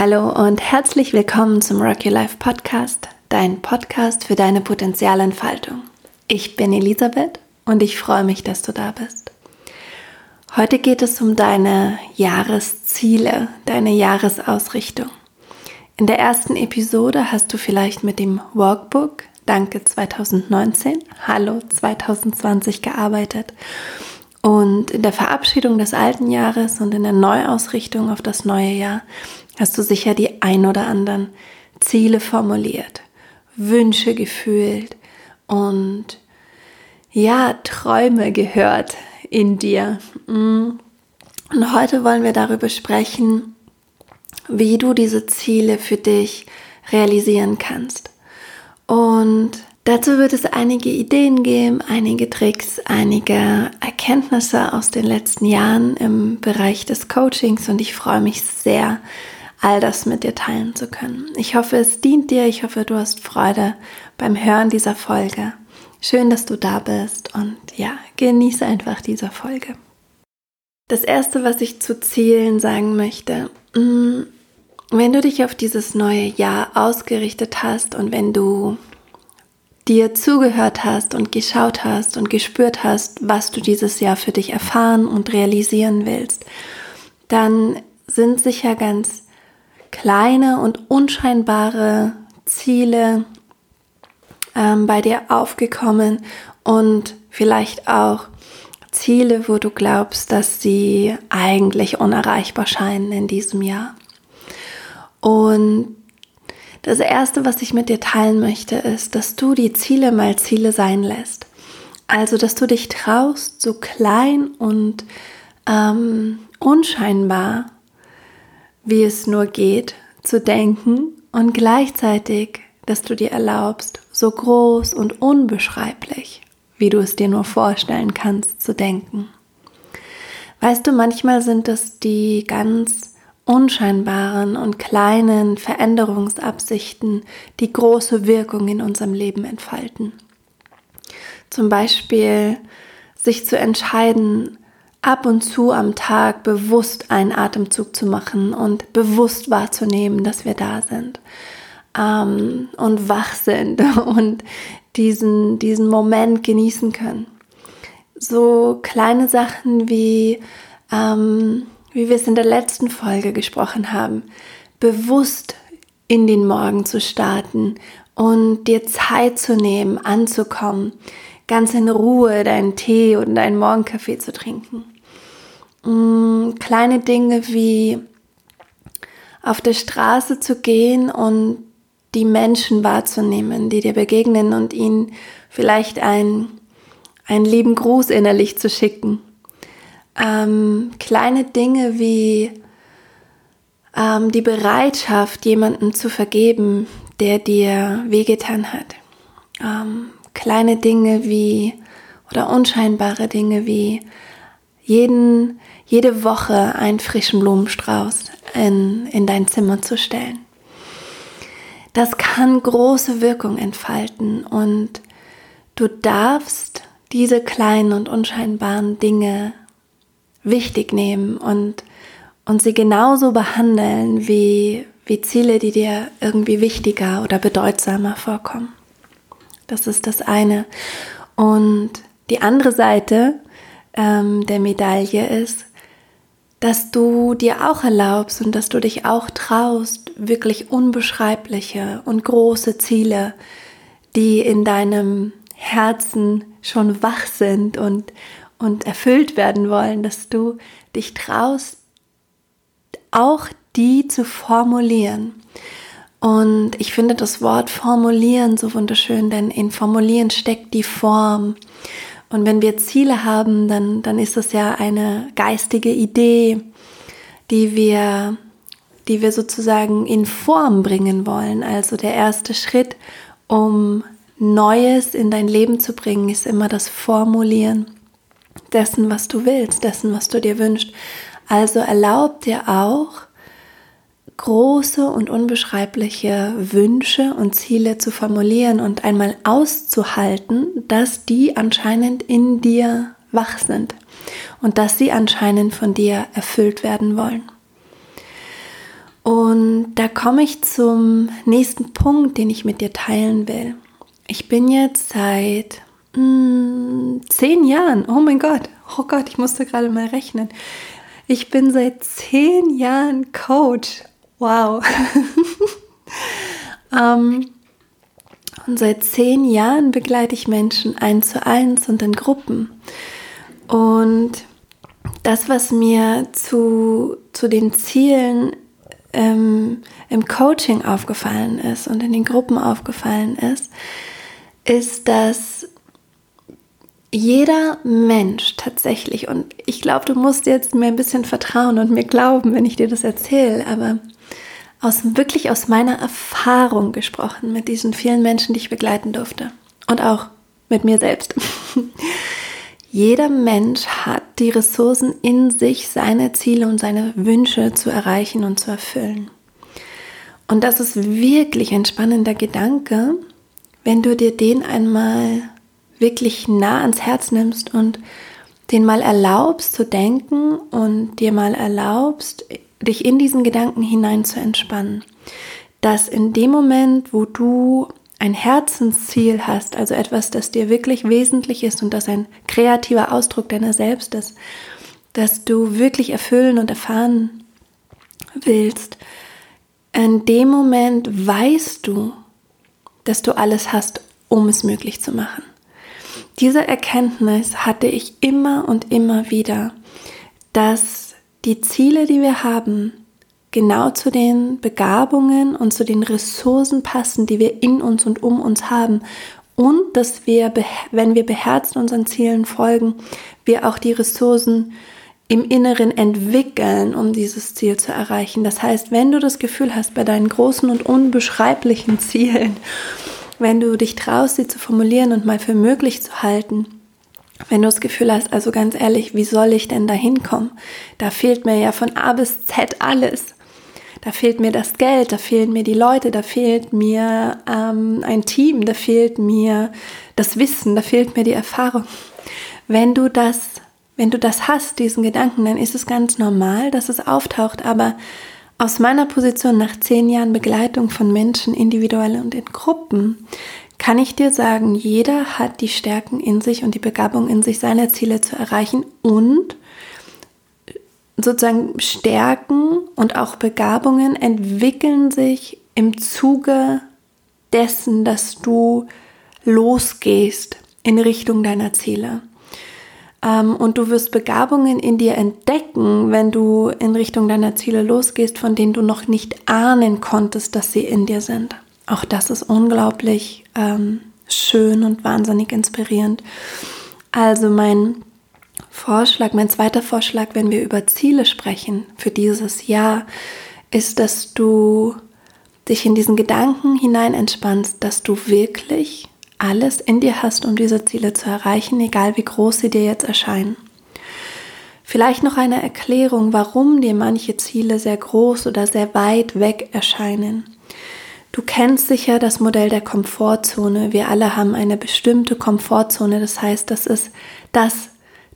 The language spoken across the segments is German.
Hallo und herzlich willkommen zum Rock Your Life Podcast, dein Podcast für deine Potenzialentfaltung. Ich bin Elisabeth und ich freue mich, dass du da bist. Heute geht es um deine Jahresziele, deine Jahresausrichtung. In der ersten Episode hast du vielleicht mit dem Workbook Danke 2019, Hallo 2020 gearbeitet. Und in der Verabschiedung des alten Jahres und in der Neuausrichtung auf das neue Jahr hast du sicher die ein oder anderen Ziele formuliert, Wünsche gefühlt und ja, Träume gehört in dir. Mm. Und heute wollen wir darüber sprechen, wie du diese Ziele für dich realisieren kannst. Und dazu wird es einige Ideen geben, einige Tricks, einige Erkenntnisse aus den letzten Jahren im Bereich des Coachings und ich freue mich sehr, all das mit dir teilen zu können. Ich hoffe, es dient dir. Ich hoffe, du hast Freude beim Hören dieser Folge. Schön, dass du da bist und ja, genieße einfach diese Folge. Das erste, was ich zu Zielen sagen möchte, mm, wenn du dich auf dieses neue Jahr ausgerichtet hast und wenn du dir zugehört hast und geschaut hast und gespürt hast, was du dieses Jahr für dich erfahren und realisieren willst, dann sind sicher ganz kleine und unscheinbare Ziele ähm, bei dir aufgekommen und vielleicht auch Ziele, wo du glaubst, dass sie eigentlich unerreichbar scheinen in diesem Jahr. Und das Erste, was ich mit dir teilen möchte, ist, dass du die Ziele mal Ziele sein lässt. Also, dass du dich traust, so klein und ähm, unscheinbar wie es nur geht, zu denken und gleichzeitig, dass du dir erlaubst, so groß und unbeschreiblich, wie du es dir nur vorstellen kannst, zu denken. Weißt du, manchmal sind es die ganz unscheinbaren und kleinen Veränderungsabsichten, die große Wirkung in unserem Leben entfalten. Zum Beispiel sich zu entscheiden, ab und zu am Tag bewusst einen Atemzug zu machen und bewusst wahrzunehmen, dass wir da sind ähm, und wach sind und diesen, diesen Moment genießen können. So kleine Sachen wie, ähm, wie wir es in der letzten Folge gesprochen haben, bewusst in den Morgen zu starten und dir Zeit zu nehmen, anzukommen, ganz in Ruhe deinen Tee und deinen Morgenkaffee zu trinken. Mm, kleine Dinge wie auf der Straße zu gehen und die Menschen wahrzunehmen, die dir begegnen und ihnen vielleicht ein, einen lieben Gruß innerlich zu schicken. Ähm, kleine Dinge wie ähm, die Bereitschaft, jemandem zu vergeben, der dir wehgetan hat. Ähm, kleine Dinge wie oder unscheinbare Dinge wie jeden, jede Woche einen frischen Blumenstrauß in, in dein Zimmer zu stellen. Das kann große Wirkung entfalten und du darfst diese kleinen und unscheinbaren Dinge wichtig nehmen und, und sie genauso behandeln wie, wie Ziele, die dir irgendwie wichtiger oder bedeutsamer vorkommen. Das ist das eine. Und die andere Seite ähm, der Medaille ist, dass du dir auch erlaubst und dass du dich auch traust, wirklich unbeschreibliche und große Ziele, die in deinem Herzen schon wach sind und, und erfüllt werden wollen, dass du dich traust, auch die zu formulieren. Und ich finde das Wort formulieren so wunderschön, denn in formulieren steckt die Form. Und wenn wir Ziele haben, dann, dann ist das ja eine geistige Idee, die wir, die wir sozusagen in Form bringen wollen. Also der erste Schritt, um Neues in dein Leben zu bringen, ist immer das Formulieren dessen, was du willst, dessen, was du dir wünschst. Also erlaub dir auch, große und unbeschreibliche Wünsche und Ziele zu formulieren und einmal auszuhalten, dass die anscheinend in dir wach sind und dass sie anscheinend von dir erfüllt werden wollen. Und da komme ich zum nächsten Punkt, den ich mit dir teilen will. Ich bin jetzt seit mh, hm, zehn Jahren, oh mein Gott, oh Gott, ich musste gerade mal rechnen. Ich bin seit zehn Jahren Coach. Wow. ähm, und seit zehn Jahren begleite ich Menschen eins zu eins und in Gruppen. Und das, was mir zu, zu den Zielen ähm, im Coaching aufgefallen ist und in den Gruppen aufgefallen ist, ist, dass jeder Mensch tatsächlich, und ich glaube, du musst jetzt mir ein bisschen vertrauen und mir glauben, wenn ich dir das erzähle, aber aus, wirklich aus meiner Erfahrung gesprochen mit diesen vielen Menschen, die ich begleiten durfte und auch mit mir selbst. Jeder Mensch hat die Ressourcen in sich, seine Ziele und seine Wünsche zu erreichen und zu erfüllen. Und das ist wirklich ein spannender Gedanke, wenn du dir den einmal wirklich nah ans Herz nimmst und den mal erlaubst zu denken und dir mal erlaubst, dich in diesen Gedanken hinein zu entspannen. Dass in dem Moment, wo du ein Herzensziel hast, also etwas, das dir wirklich wesentlich ist und das ein kreativer Ausdruck deiner selbst ist, dass du wirklich erfüllen und erfahren willst, in dem Moment weißt du, dass du alles hast, um es möglich zu machen. Diese Erkenntnis hatte ich immer und immer wieder, dass die Ziele, die wir haben, genau zu den Begabungen und zu den Ressourcen passen, die wir in uns und um uns haben. Und dass wir, wenn wir beherzt unseren Zielen folgen, wir auch die Ressourcen im Inneren entwickeln, um dieses Ziel zu erreichen. Das heißt, wenn du das Gefühl hast, bei deinen großen und unbeschreiblichen Zielen, wenn du dich traust, sie zu formulieren und mal für möglich zu halten, wenn du das Gefühl hast, also ganz ehrlich, wie soll ich denn da hinkommen? Da fehlt mir ja von A bis Z alles. Da fehlt mir das Geld, da fehlen mir die Leute, da fehlt mir ähm, ein Team, da fehlt mir das Wissen, da fehlt mir die Erfahrung. Wenn du das, wenn du das hast, diesen Gedanken, dann ist es ganz normal, dass es auftaucht. Aber aus meiner Position nach zehn Jahren Begleitung von Menschen, individuell und in Gruppen, kann ich dir sagen, jeder hat die Stärken in sich und die Begabung in sich, seine Ziele zu erreichen und sozusagen Stärken und auch Begabungen entwickeln sich im Zuge dessen, dass du losgehst in Richtung deiner Ziele. Ähm, und du wirst Begabungen in dir entdecken, wenn du in Richtung deiner Ziele losgehst, von denen du noch nicht ahnen konntest, dass sie in dir sind. Auch das ist unglaublich ähm, schön und wahnsinnig inspirierend. Also mein Vorschlag, mein zweiter Vorschlag, wenn wir über Ziele sprechen für dieses Jahr, ist, dass du dich in diesen Gedanken hinein entspannst, dass du wirklich alles in dir hast, um diese Ziele zu erreichen, egal wie groß sie dir jetzt erscheinen. Vielleicht noch eine Erklärung, warum dir manche Ziele sehr groß oder sehr weit weg erscheinen. Du kennst sicher das Modell der Komfortzone. Wir alle haben eine bestimmte Komfortzone. Das heißt, das ist das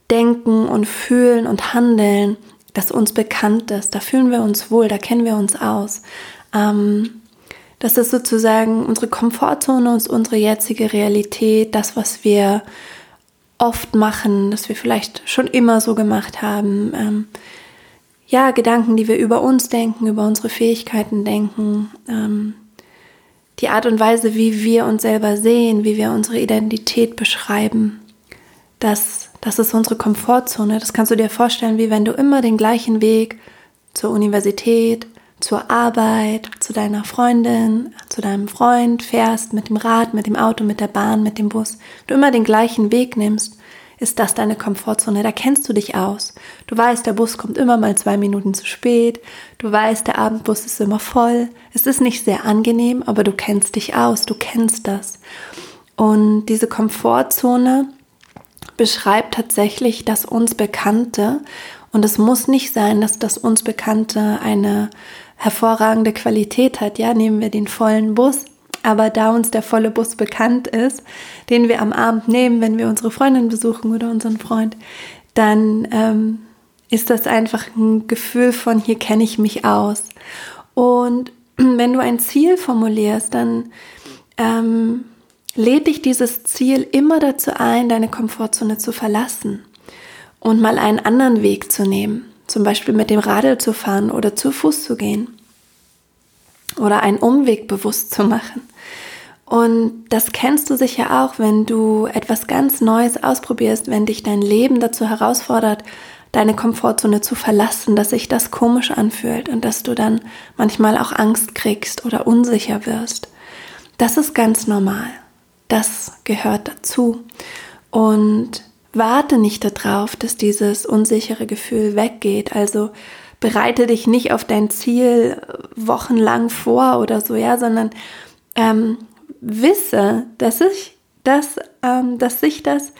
Denken und Fühlen und Handeln, das uns bekannt ist. Da fühlen wir uns wohl, da kennen wir uns aus. Ähm, das ist sozusagen unsere Komfortzone und unsere jetzige Realität, das, was wir oft machen, das wir vielleicht schon immer so gemacht haben. Ähm, ja, Gedanken, die wir über uns denken, über unsere Fähigkeiten denken, ähm, die Art und Weise, wie wir uns selber sehen, wie wir unsere Identität beschreiben. Das, das ist unsere Komfortzone. Das kannst du dir vorstellen, wie wenn du immer den gleichen Weg zur Universität, zur Arbeit, zu deiner Freundin, zu deinem Freund fährst, mit dem Rad, mit dem Auto, mit der Bahn, mit dem Bus. Du immer den gleichen Weg nimmst, ist das deine Komfortzone. Da kennst du dich aus. Du weißt, der Bus kommt immer mal zwei Minuten zu spät. Du weißt, der Abendbus ist immer voll. Es ist nicht sehr angenehm, aber du kennst dich aus. Du kennst das. Und diese Komfortzone beschreibt tatsächlich das uns Bekannte. Und es muss nicht sein, dass das uns Bekannte eine hervorragende Qualität hat. Ja, nehmen wir den vollen Bus. Aber da uns der volle Bus bekannt ist, den wir am Abend nehmen, wenn wir unsere Freundin besuchen oder unseren Freund, dann ähm, ist das einfach ein Gefühl von, hier kenne ich mich aus. Und wenn du ein Ziel formulierst, dann ähm, lädt dich dieses Ziel immer dazu ein, deine Komfortzone zu verlassen und mal einen anderen Weg zu nehmen. Zum Beispiel mit dem Radl zu fahren oder zu Fuß zu gehen. Oder einen Umweg bewusst zu machen. Und das kennst du sicher auch, wenn du etwas ganz Neues ausprobierst, wenn dich dein Leben dazu herausfordert, deine Komfortzone zu verlassen, dass sich das komisch anfühlt und dass du dann manchmal auch Angst kriegst oder unsicher wirst. Das ist ganz normal. Das gehört dazu. Und warte nicht darauf, dass dieses unsichere Gefühl weggeht. Also bereite dich nicht auf dein Ziel wochenlang vor oder so, ja, sondern ähm, wisse, dass ich, dass, ähm, dass sich das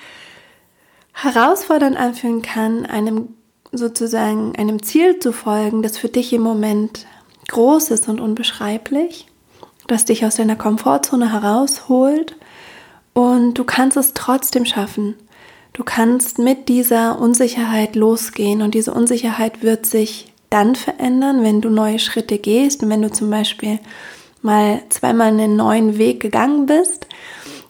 herausfordernd anfühlen kann, einem sozusagen einem Ziel zu folgen, das für dich im Moment groß ist und unbeschreiblich, das dich aus deiner Komfortzone herausholt und du kannst es trotzdem schaffen. Du kannst mit dieser Unsicherheit losgehen und diese Unsicherheit wird sich dann verändern, wenn du neue Schritte gehst und wenn du zum Beispiel mal zweimal einen neuen Weg gegangen bist,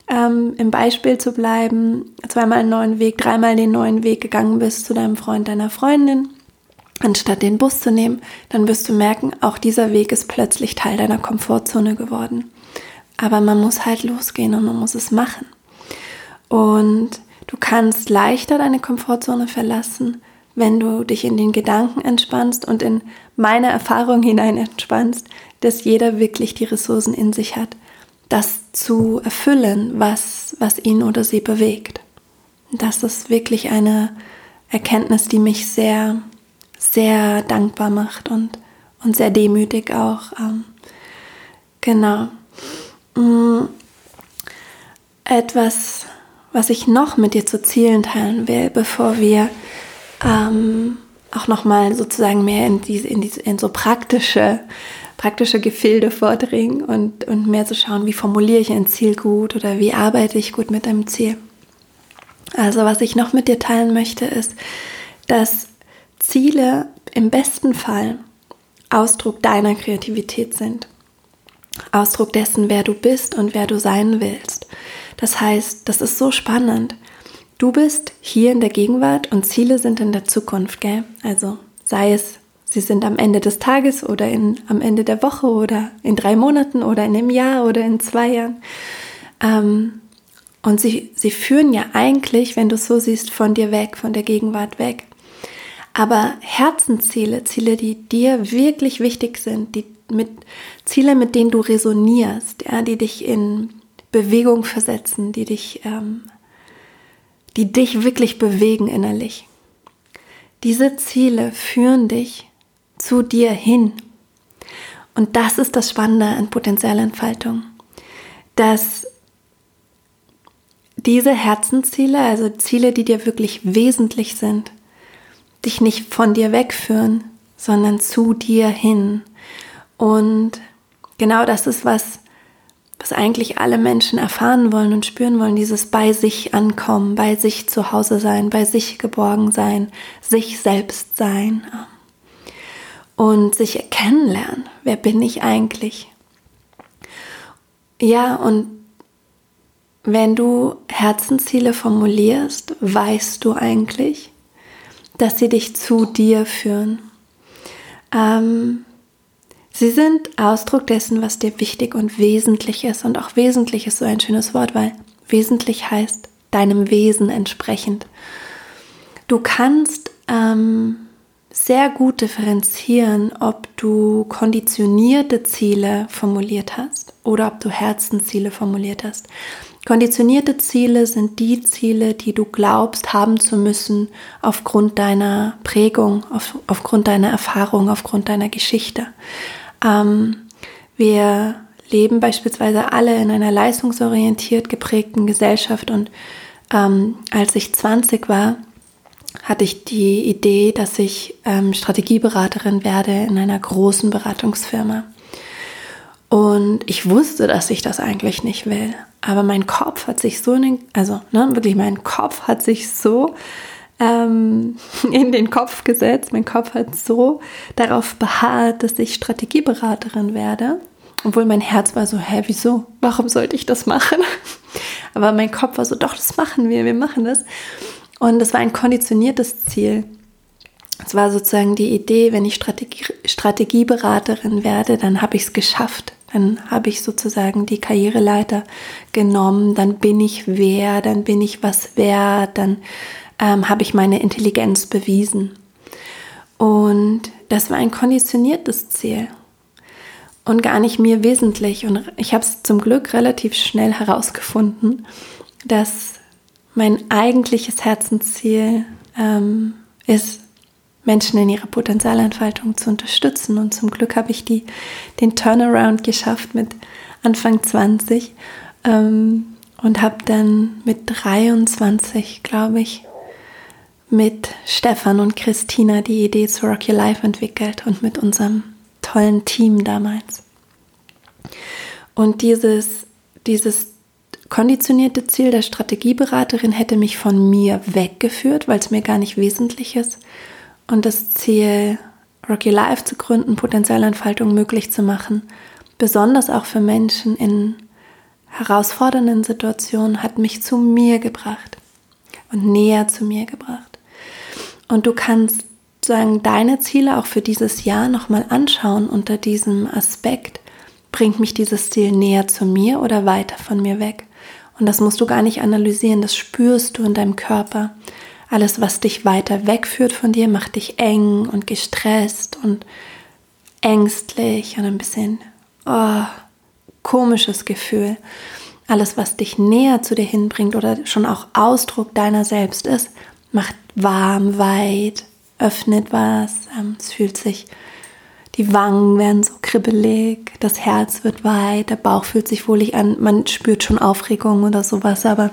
ähm, im Beispiel zu bleiben, zweimal einen neuen Weg, dreimal den neuen Weg gegangen bist zu deinem Freund, deiner Freundin, anstatt den Bus zu nehmen, dann wirst du merken, auch dieser Weg ist plötzlich Teil deiner Komfortzone geworden. Aber man muss halt losgehen und man muss es machen. Und Du kannst leichter deine Komfortzone verlassen, wenn du dich in den Gedanken entspannst und in meine Erfahrung hinein entspannst, dass jeder wirklich die Ressourcen in sich hat, das zu erfüllen, was, was ihn oder sie bewegt. Das ist wirklich eine Erkenntnis, die mich sehr, sehr dankbar macht und, und sehr demütig auch. Ähm, genau. Mm, etwas, was ich noch mit dir zu Zielen teilen will, bevor wir ähm, auch nochmal sozusagen mehr in diese, in diese, in so praktische, praktische Gefilde vordringen und, und mehr zu schauen, wie formuliere ich ein Ziel gut oder wie arbeite ich gut mit einem Ziel. Also was ich noch mit dir teilen möchte, ist, dass Ziele im besten Fall Ausdruck deiner Kreativität sind. Ausdruck dessen, wer du bist und wer du sein willst. Das heißt, das ist so spannend. Du bist hier in der Gegenwart und Ziele sind in der Zukunft, gell? Also sei es, sie sind am Ende des Tages oder in, am Ende der Woche oder in drei Monaten oder in einem Jahr oder in zwei Jahren. Ähm, und sie, sie führen ja eigentlich, wenn du es so siehst, von dir weg, von der Gegenwart weg. Aber Herzensziele, Ziele, die dir wirklich wichtig sind, die mit Ziele, mit denen du resonierst, ja, die dich in Bewegung versetzen, die dich, ähm, die dich wirklich bewegen innerlich. Diese Ziele führen dich zu dir hin. Und das ist das Spannende an Potenzialentfaltung, dass diese Herzensziele, also Ziele, die dir wirklich wesentlich sind, dich nicht von dir wegführen, sondern zu dir hin. Und genau das ist, was was eigentlich alle Menschen erfahren wollen und spüren wollen, dieses bei sich ankommen, bei sich zu Hause sein, bei sich geborgen sein, sich selbst sein und sich kennenlernen. Wer bin ich eigentlich? Ja, und wenn du Herzensziele formulierst, weißt du eigentlich, dass sie dich zu dir führen. Ähm, Sie sind Ausdruck dessen, was dir wichtig und wesentlich ist. Und auch wesentlich ist so ein schönes Wort, weil wesentlich heißt deinem Wesen entsprechend. Du kannst ähm, sehr gut differenzieren, ob du konditionierte Ziele formuliert hast oder ob du Herzensziele formuliert hast. Konditionierte Ziele sind die Ziele, die du glaubst haben zu müssen aufgrund deiner Prägung, auf, aufgrund deiner Erfahrung, aufgrund deiner Geschichte. Ähm, wir leben beispielsweise alle in einer leistungsorientiert geprägten Gesellschaft und ähm, als ich 20 war, hatte ich die Idee, dass ich ähm, Strategieberaterin werde in einer großen Beratungsfirma. Und ich wusste, dass ich das eigentlich nicht will. Aber mein Kopf hat sich so, den, also ne, wirklich mein Kopf hat sich so ähm, in den Kopf gesetzt. Mein Kopf hat so darauf beharrt, dass ich Strategieberaterin werde. Obwohl mein Herz war so, hä, wieso? Warum sollte ich das machen? Aber mein Kopf war so, doch, das machen wir, wir machen das. Und das war ein konditioniertes Ziel. Es war sozusagen die Idee, wenn ich Strategie, Strategieberaterin werde, dann habe ich es geschafft. Dann habe ich sozusagen die Karriereleiter genommen, dann bin ich wer, dann bin ich was wert, dann ähm, habe ich meine Intelligenz bewiesen. Und das war ein konditioniertes Ziel und gar nicht mir wesentlich. Und ich habe es zum Glück relativ schnell herausgefunden, dass mein eigentliches Herzensziel ähm, ist, Menschen in ihrer Potenzialentfaltung zu unterstützen. Und zum Glück habe ich die, den Turnaround geschafft mit Anfang 20 ähm, und habe dann mit 23, glaube ich, mit Stefan und Christina die Idee zu Rock Your Life entwickelt und mit unserem tollen Team damals. Und dieses, dieses konditionierte Ziel der Strategieberaterin hätte mich von mir weggeführt, weil es mir gar nicht wesentlich ist. Und das Ziel, Rocky Life zu gründen, Potenzialentfaltung möglich zu machen, besonders auch für Menschen in herausfordernden Situationen, hat mich zu mir gebracht und näher zu mir gebracht. Und du kannst sagen, deine Ziele auch für dieses Jahr nochmal anschauen unter diesem Aspekt. Bringt mich dieses Ziel näher zu mir oder weiter von mir weg? Und das musst du gar nicht analysieren, das spürst du in deinem Körper. Alles, was dich weiter wegführt von dir, macht dich eng und gestresst und ängstlich und ein bisschen oh, komisches Gefühl. Alles, was dich näher zu dir hinbringt oder schon auch Ausdruck deiner selbst ist, macht warm, weit, öffnet was. Ähm, es fühlt sich, die Wangen werden so kribbelig, das Herz wird weit, der Bauch fühlt sich wohlig an. Man spürt schon Aufregung oder sowas, aber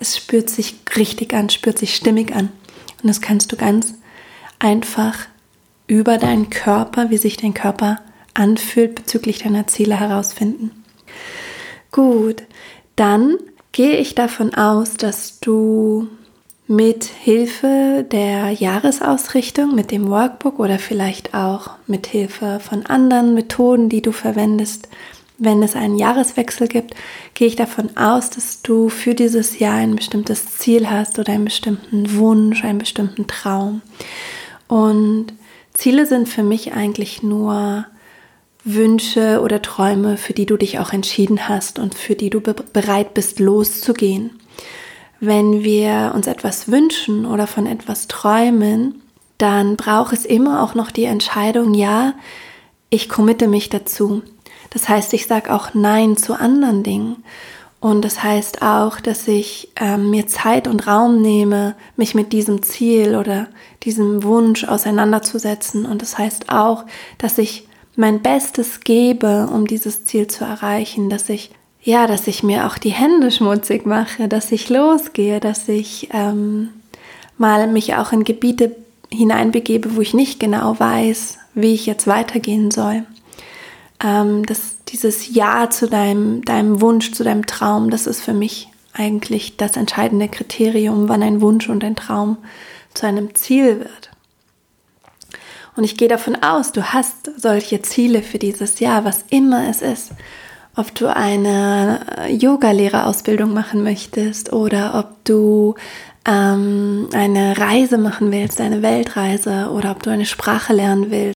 es spürt sich richtig an, spürt sich stimmig an. Und das kannst du ganz einfach über deinen Körper, wie sich dein Körper anfühlt, bezüglich deiner Ziele herausfinden. Gut, dann gehe ich davon aus, dass du mit Hilfe der Jahresausrichtung, mit dem Workbook oder vielleicht auch mit Hilfe von anderen Methoden, die du verwendest, wenn es einen Jahreswechsel gibt, gehe ich davon aus, dass du für dieses Jahr ein bestimmtes Ziel hast oder einen bestimmten Wunsch, einen bestimmten Traum. Und Ziele sind für mich eigentlich nur Wünsche oder Träume, für die du dich auch entschieden hast und für die du bereit bist loszugehen wenn wir uns etwas wünschen oder von etwas träumen, dann braucht es immer auch noch die Entscheidung, ja, ich committe mich dazu. Das heißt, ich sage auch Nein zu anderen Dingen. Und das heißt auch, dass ich äh, mir Zeit und Raum nehme, mich mit diesem Ziel oder diesem Wunsch auseinanderzusetzen. Und das heißt auch, dass ich mein Bestes gebe, um dieses Ziel zu erreichen, dass ich ja, dass ich mir auch die Hände schmutzig mache, dass ich losgehe, dass ich ähm, mal mich auch in Gebiete hineinbegebe, wo ich nicht genau weiß, wie ich jetzt weitergehen soll. Ähm, dass dieses Ja zu deinem, deinem Wunsch, zu deinem Traum, das ist für mich eigentlich das entscheidende Kriterium, wann ein Wunsch und ein Traum zu einem Ziel wird. Und ich gehe davon aus, du hast solche Ziele für dieses Jahr, was immer es ist ob du eine Yoga-Lehrerausbildung machen möchtest oder ob du ähm, eine Reise machen willst, eine Weltreise oder ob du eine Sprache lernen willst.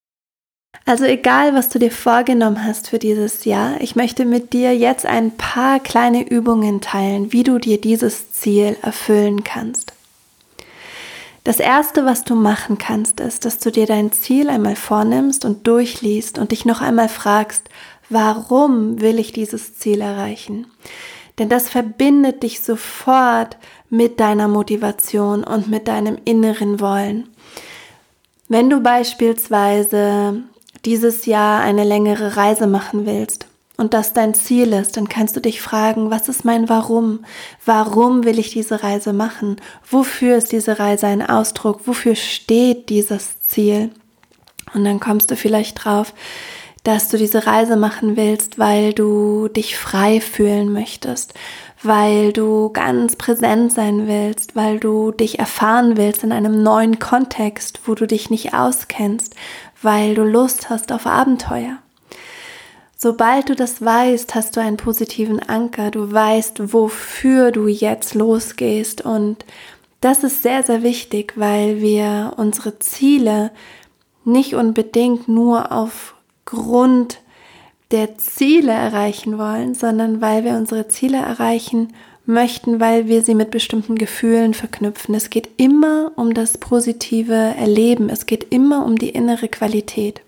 Also egal, was du dir vorgenommen hast für dieses Jahr, ich möchte mit dir jetzt ein paar kleine Übungen teilen, wie du dir dieses Ziel erfüllen kannst. Das Erste, was du machen kannst, ist, dass du dir dein Ziel einmal vornimmst und durchliest und dich noch einmal fragst, Warum will ich dieses Ziel erreichen? Denn das verbindet dich sofort mit deiner Motivation und mit deinem inneren Wollen. Wenn du beispielsweise dieses Jahr eine längere Reise machen willst und das dein Ziel ist, dann kannst du dich fragen, was ist mein Warum? Warum will ich diese Reise machen? Wofür ist diese Reise ein Ausdruck? Wofür steht dieses Ziel? Und dann kommst du vielleicht drauf, dass du diese Reise machen willst, weil du dich frei fühlen möchtest, weil du ganz präsent sein willst, weil du dich erfahren willst in einem neuen Kontext, wo du dich nicht auskennst, weil du Lust hast auf Abenteuer. Sobald du das weißt, hast du einen positiven Anker. Du weißt, wofür du jetzt losgehst. Und das ist sehr, sehr wichtig, weil wir unsere Ziele nicht unbedingt nur aufgrund der Ziele erreichen wollen, sondern weil wir unsere Ziele erreichen möchten, weil wir sie mit bestimmten Gefühlen verknüpfen. Es geht immer um das positive Erleben. Es geht immer um die innere Qualität.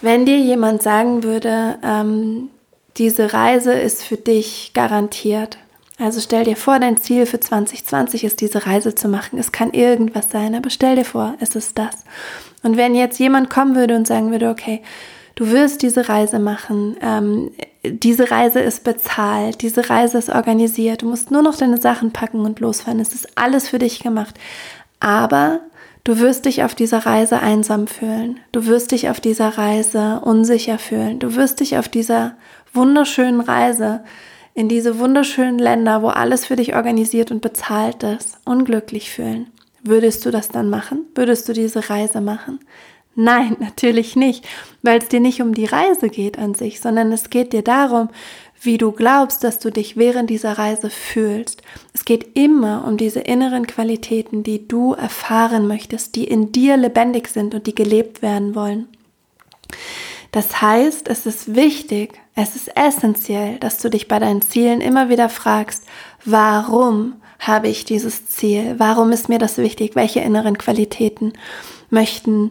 Wenn dir jemand sagen würde, ähm, diese Reise ist für dich garantiert. Also stell dir vor, dein Ziel für 2020 ist, diese Reise zu machen. Es kann irgendwas sein, aber stell dir vor, es ist das. Und wenn jetzt jemand kommen würde und sagen würde, okay, du wirst diese Reise machen, ähm, diese Reise ist bezahlt, diese Reise ist organisiert, du musst nur noch deine Sachen packen und losfahren, es ist alles für dich gemacht. Aber Du wirst dich auf dieser Reise einsam fühlen. Du wirst dich auf dieser Reise unsicher fühlen. Du wirst dich auf dieser wunderschönen Reise in diese wunderschönen Länder, wo alles für dich organisiert und bezahlt ist, unglücklich fühlen. Würdest du das dann machen? Würdest du diese Reise machen? Nein, natürlich nicht, weil es dir nicht um die Reise geht an sich, sondern es geht dir darum, wie du glaubst, dass du dich während dieser Reise fühlst. Es geht immer um diese inneren Qualitäten, die du erfahren möchtest, die in dir lebendig sind und die gelebt werden wollen. Das heißt, es ist wichtig, es ist essentiell, dass du dich bei deinen Zielen immer wieder fragst, warum habe ich dieses Ziel? Warum ist mir das wichtig? Welche inneren Qualitäten möchten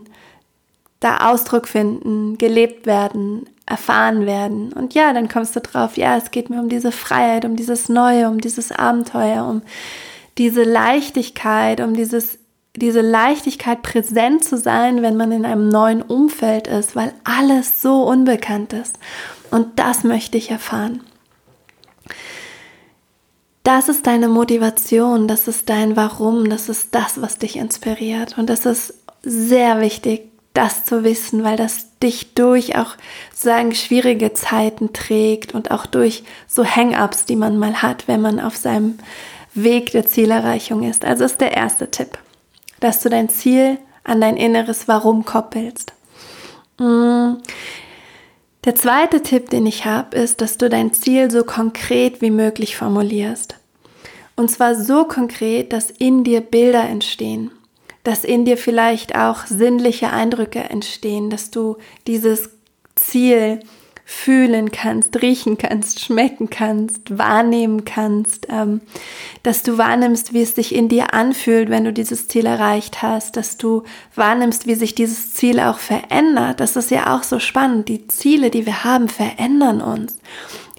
da Ausdruck finden, gelebt werden, erfahren werden. Und ja, dann kommst du drauf, ja, es geht mir um diese Freiheit, um dieses Neue, um dieses Abenteuer, um diese Leichtigkeit, um dieses, diese Leichtigkeit präsent zu sein, wenn man in einem neuen Umfeld ist, weil alles so unbekannt ist. Und das möchte ich erfahren. Das ist deine Motivation, das ist dein Warum, das ist das, was dich inspiriert. Und das ist sehr wichtig, das zu wissen, weil das dich durch auch sagen schwierige Zeiten trägt und auch durch so Hang-ups, die man mal hat, wenn man auf seinem Weg der Zielerreichung ist. Also ist der erste Tipp, dass du dein Ziel an dein inneres Warum koppelst. Der zweite Tipp, den ich habe, ist, dass du dein Ziel so konkret wie möglich formulierst. Und zwar so konkret, dass in dir Bilder entstehen dass in dir vielleicht auch sinnliche Eindrücke entstehen, dass du dieses Ziel fühlen kannst, riechen kannst, schmecken kannst, wahrnehmen kannst, ähm, dass du wahrnimmst, wie es sich in dir anfühlt, wenn du dieses Ziel erreicht hast, dass du wahrnimmst, wie sich dieses Ziel auch verändert. Das ist ja auch so spannend. Die Ziele, die wir haben, verändern uns.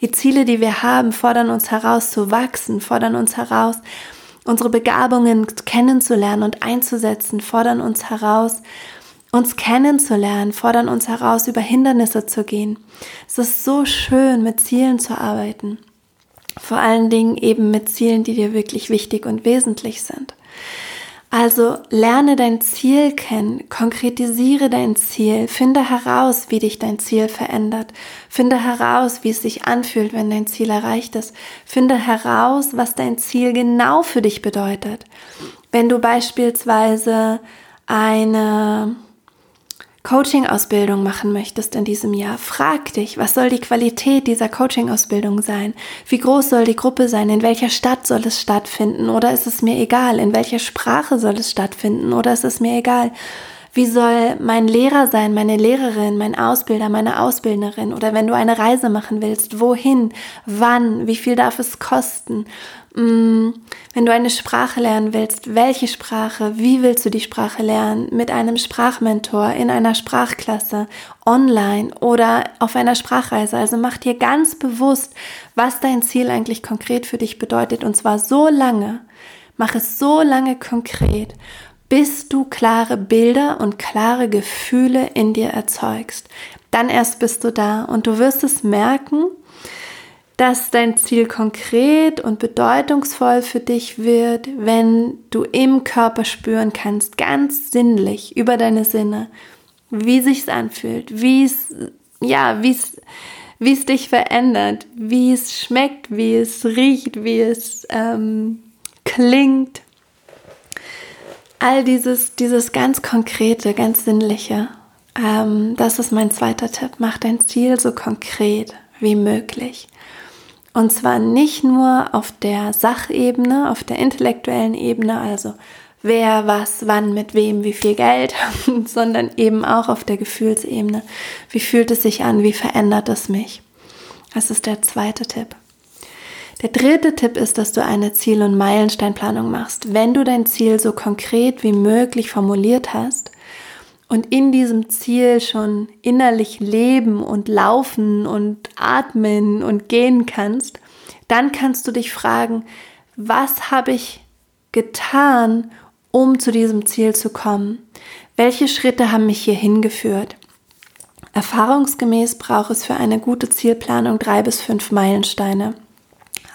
Die Ziele, die wir haben, fordern uns heraus zu wachsen, fordern uns heraus, unsere Begabungen kennenzulernen und einzusetzen, fordern uns heraus, uns kennenzulernen, fordern uns heraus, über Hindernisse zu gehen. Es ist so schön, mit Zielen zu arbeiten. Vor allen Dingen eben mit Zielen, die dir wirklich wichtig und wesentlich sind. Also lerne dein Ziel kennen, konkretisiere dein Ziel, finde heraus, wie dich dein Ziel verändert, finde heraus, wie es sich anfühlt, wenn dein Ziel erreicht ist, finde heraus, was dein Ziel genau für dich bedeutet. Wenn du beispielsweise eine Coaching-Ausbildung machen möchtest in diesem Jahr, frag dich, was soll die Qualität dieser Coaching-Ausbildung sein? Wie groß soll die Gruppe sein? In welcher Stadt soll es stattfinden? Oder ist es mir egal? In welcher Sprache soll es stattfinden? Oder ist es mir egal? Wie soll mein Lehrer sein, meine Lehrerin, mein Ausbilder, meine Ausbilderin? Oder wenn du eine Reise machen willst, wohin, wann, wie viel darf es kosten? Mm, wenn du eine Sprache lernen willst, welche Sprache, wie willst du die Sprache lernen? Mit einem Sprachmentor, in einer Sprachklasse, online oder auf einer Sprachreise. Also mach dir ganz bewusst, was dein Ziel eigentlich konkret für dich bedeutet. Und zwar so lange, mach es so lange konkret, bis du klare Bilder und klare Gefühle in dir erzeugst. Dann erst bist du da und du wirst es merken, dass dein Ziel konkret und bedeutungsvoll für dich wird, wenn du im Körper spüren kannst, ganz sinnlich über deine Sinne, wie sich's anfühlt, wie es ja, wie es wie es dich verändert, wie es schmeckt, wie es riecht, wie es ähm, klingt. All dieses, dieses ganz konkrete, ganz sinnliche. Ähm, das ist mein zweiter Tipp. Mach dein Ziel so konkret wie möglich. Und zwar nicht nur auf der Sachebene, auf der intellektuellen Ebene, also wer, was, wann, mit wem, wie viel Geld, sondern eben auch auf der Gefühlsebene. Wie fühlt es sich an? Wie verändert es mich? Das ist der zweite Tipp. Der dritte Tipp ist, dass du eine Ziel- und Meilensteinplanung machst. Wenn du dein Ziel so konkret wie möglich formuliert hast und in diesem Ziel schon innerlich leben und laufen und atmen und gehen kannst, dann kannst du dich fragen, was habe ich getan, um zu diesem Ziel zu kommen? Welche Schritte haben mich hier hingeführt? Erfahrungsgemäß braucht es für eine gute Zielplanung drei bis fünf Meilensteine.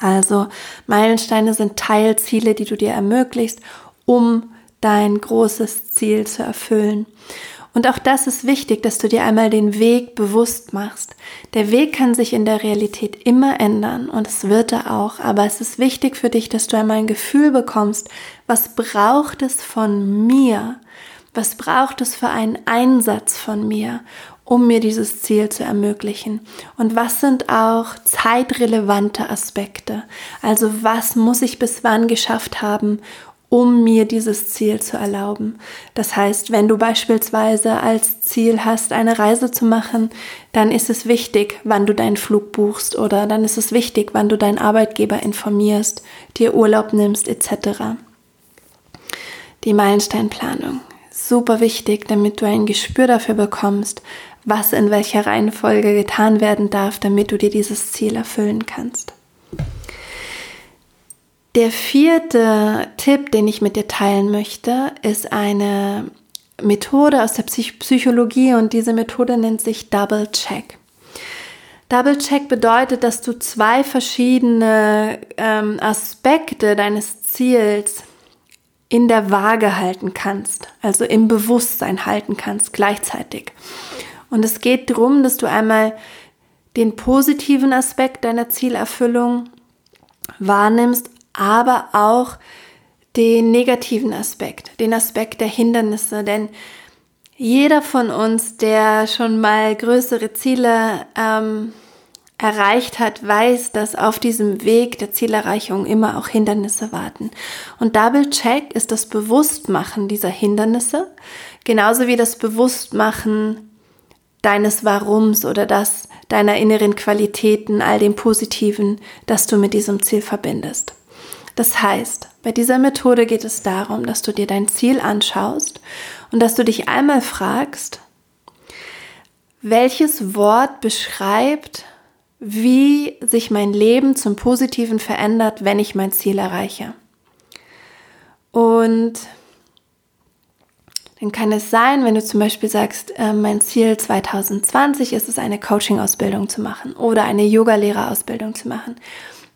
Also Meilensteine sind Teilziele, die du dir ermöglicht, um dein großes Ziel zu erfüllen. Und auch das ist wichtig, dass du dir einmal den Weg bewusst machst. Der Weg kann sich in der Realität immer ändern und es wird er auch, aber es ist wichtig für dich, dass du einmal ein Gefühl bekommst, was braucht es von mir? Was braucht es für einen Einsatz von mir, um mir dieses Ziel zu ermöglichen? Und was sind auch zeitrelevante Aspekte? Also was muss ich bis wann geschafft haben, um mir dieses Ziel zu erlauben. Das heißt, wenn du beispielsweise als Ziel hast, eine Reise zu machen, dann ist es wichtig, wann du deinen Flug buchst oder dann ist es wichtig, wann du deinen Arbeitgeber informierst, dir Urlaub nimmst etc. Die Meilensteinplanung. Super wichtig, damit du ein Gespür dafür bekommst, was in welcher Reihenfolge getan werden darf, damit du dir dieses Ziel erfüllen kannst. Der vierte Tipp, den ich mit dir teilen möchte, ist eine Methode aus der Psych Psychologie und diese Methode nennt sich Double Check. Double Check bedeutet, dass du zwei verschiedene ähm, Aspekte deines Ziels in der Waage halten kannst, also im Bewusstsein halten kannst gleichzeitig. Und es geht darum, dass du einmal den positiven Aspekt deiner Zielerfüllung wahrnimmst aber auch den negativen Aspekt, den Aspekt der Hindernisse, denn jeder von uns, der schon mal größere Ziele ähm, erreicht hat, weiß, dass auf diesem Weg der Zielerreichung immer auch Hindernisse warten. Und Double Check ist das Bewusstmachen dieser Hindernisse, genauso wie das Bewusstmachen deines Warums oder das deiner inneren Qualitäten, all dem Positiven, das du mit diesem Ziel verbindest. Das heißt, bei dieser Methode geht es darum, dass du dir dein Ziel anschaust und dass du dich einmal fragst, welches Wort beschreibt, wie sich mein Leben zum Positiven verändert, wenn ich mein Ziel erreiche. Und dann kann es sein, wenn du zum Beispiel sagst, äh, mein Ziel 2020 ist es, eine Coaching-Ausbildung zu machen oder eine Yoga-Lehrerausbildung zu machen,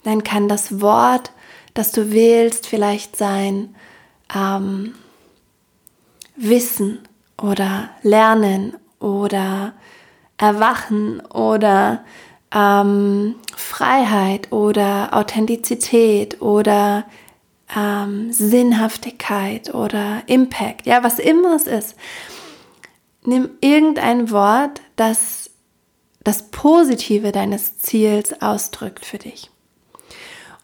dann kann das Wort das du wählst, vielleicht sein ähm, Wissen oder Lernen oder Erwachen oder ähm, Freiheit oder Authentizität oder ähm, Sinnhaftigkeit oder Impact, ja, was immer es ist. Nimm irgendein Wort, das das Positive deines Ziels ausdrückt für dich.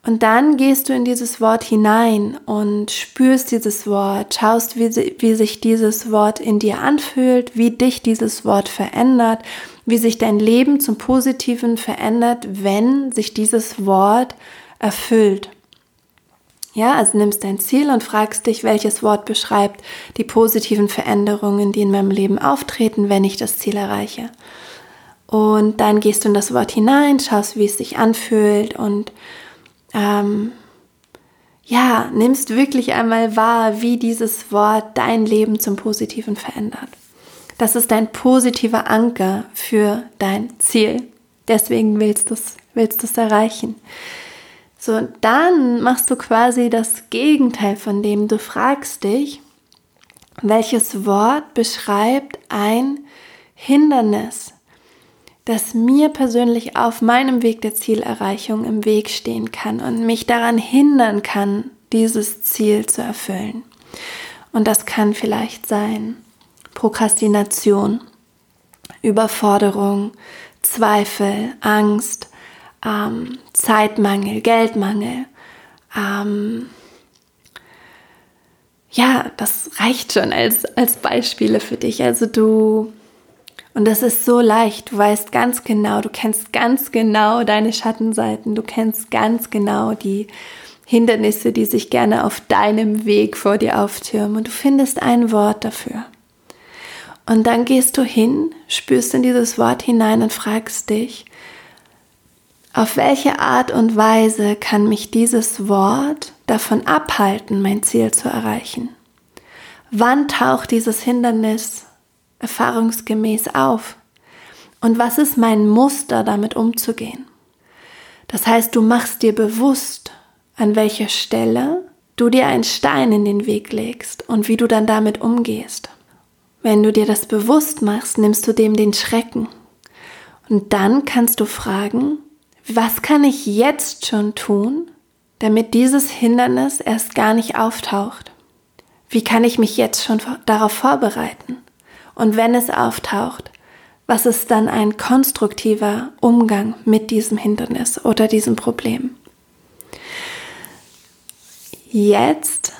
Und dann gehst du in dieses Wort hinein und spürst dieses Wort, schaust, wie, wie sich dieses Wort in dir anfühlt, wie dich dieses Wort verändert, wie sich dein Leben zum Positiven verändert, wenn sich dieses Wort erfüllt. Ja, also nimmst dein Ziel und fragst dich, welches Wort beschreibt die positiven Veränderungen, die in meinem Leben auftreten, wenn ich das Ziel erreiche. Und dann gehst du in das Wort hinein, schaust, wie es sich anfühlt und ähm, ja, nimmst wirklich einmal wahr, wie dieses Wort dein Leben zum Positiven verändert. Das ist dein positiver Anker für dein Ziel. Deswegen willst du es willst erreichen. So, dann machst du quasi das Gegenteil von dem. Du fragst dich, welches Wort beschreibt ein Hindernis, das mir persönlich auf meinem Weg der Zielerreichung im Weg stehen kann und mich daran hindern kann, dieses Ziel zu erfüllen. Und das kann vielleicht sein Prokrastination, Überforderung, Zweifel, Angst, ähm, Zeitmangel, Geldmangel. Ähm, ja, das reicht schon als, als Beispiele für dich. Also du und das ist so leicht. Du weißt ganz genau, du kennst ganz genau deine Schattenseiten. Du kennst ganz genau die Hindernisse, die sich gerne auf deinem Weg vor dir auftürmen. Und du findest ein Wort dafür. Und dann gehst du hin, spürst in dieses Wort hinein und fragst dich, auf welche Art und Weise kann mich dieses Wort davon abhalten, mein Ziel zu erreichen? Wann taucht dieses Hindernis erfahrungsgemäß auf? Und was ist mein Muster, damit umzugehen? Das heißt, du machst dir bewusst, an welcher Stelle du dir einen Stein in den Weg legst und wie du dann damit umgehst. Wenn du dir das bewusst machst, nimmst du dem den Schrecken. Und dann kannst du fragen, was kann ich jetzt schon tun, damit dieses Hindernis erst gar nicht auftaucht? Wie kann ich mich jetzt schon darauf vorbereiten? Und wenn es auftaucht, was ist dann ein konstruktiver Umgang mit diesem Hindernis oder diesem Problem? Jetzt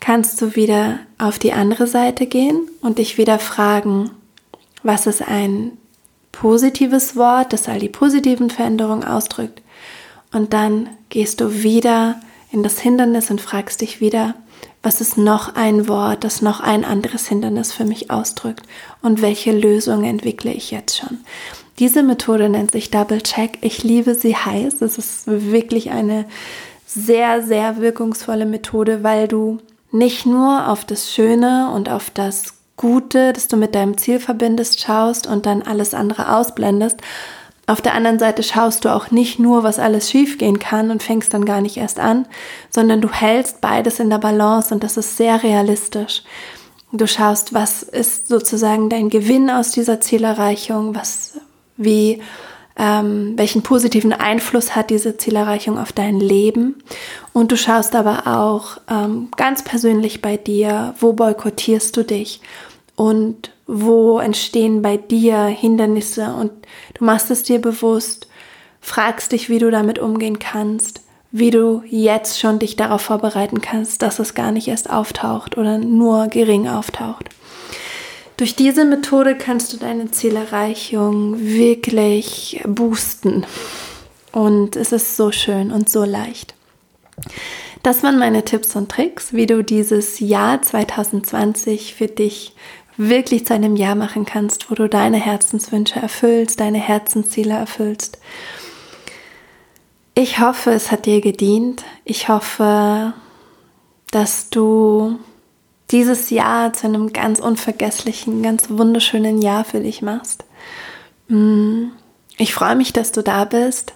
kannst du wieder auf die andere Seite gehen und dich wieder fragen, was ist ein positives Wort, das all die positiven Veränderungen ausdrückt. Und dann gehst du wieder in das Hindernis und fragst dich wieder, was ist noch ein Wort, das noch ein anderes Hindernis für mich ausdrückt und welche Lösung entwickle ich jetzt schon. Diese Methode nennt sich Double Check. Ich liebe sie heiß. Es ist wirklich eine sehr, sehr wirkungsvolle Methode, weil du nicht nur auf das Schöne und auf das Gute, das du mit deinem Ziel verbindest, schaust und dann alles andere ausblendest, auf der anderen Seite schaust du auch nicht nur, was alles schiefgehen kann und fängst dann gar nicht erst an, sondern du hältst beides in der Balance und das ist sehr realistisch. Du schaust, was ist sozusagen dein Gewinn aus dieser Zielerreichung, was, wie, ähm, welchen positiven Einfluss hat diese Zielerreichung auf dein Leben. Und du schaust aber auch ähm, ganz persönlich bei dir, wo boykottierst du dich und wo entstehen bei dir Hindernisse und du machst es dir bewusst, fragst dich, wie du damit umgehen kannst, wie du jetzt schon dich darauf vorbereiten kannst, dass es gar nicht erst auftaucht oder nur gering auftaucht. Durch diese Methode kannst du deine Zielerreichung wirklich boosten. Und es ist so schön und so leicht. Das waren meine Tipps und Tricks, wie du dieses Jahr 2020 für dich wirklich zu einem Jahr machen kannst, wo du deine Herzenswünsche erfüllst, deine Herzensziele erfüllst. Ich hoffe, es hat dir gedient. Ich hoffe, dass du dieses Jahr zu einem ganz unvergesslichen, ganz wunderschönen Jahr für dich machst. Mm, ich freue mich, dass du da bist,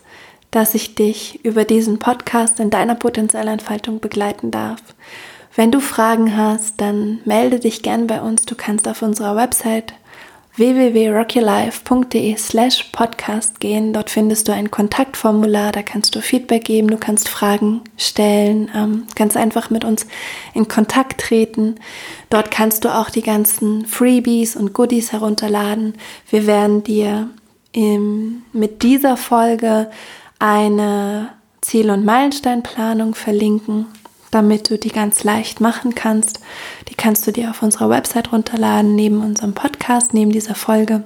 dass ich dich über diesen Podcast in deiner Potenzialentfaltung begleiten darf. Wenn du Fragen hast, dann melde dich gern bei uns. Du kannst auf unserer Website www.rockylife.de slash podcast gehen. Dort findest du ein Kontaktformular, da kannst du Feedback geben, du kannst Fragen stellen, ähm, kannst einfach mit uns in Kontakt treten. Dort kannst du auch die ganzen Freebies und Goodies herunterladen. Wir werden dir im, mit dieser Folge eine Ziel- und Meilensteinplanung verlinken damit du die ganz leicht machen kannst. Die kannst du dir auf unserer Website runterladen, neben unserem Podcast, neben dieser Folge.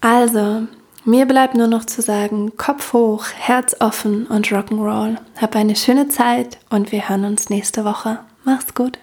Also, mir bleibt nur noch zu sagen, Kopf hoch, Herz offen und Rock'n'Roll. Hab eine schöne Zeit und wir hören uns nächste Woche. Mach's gut.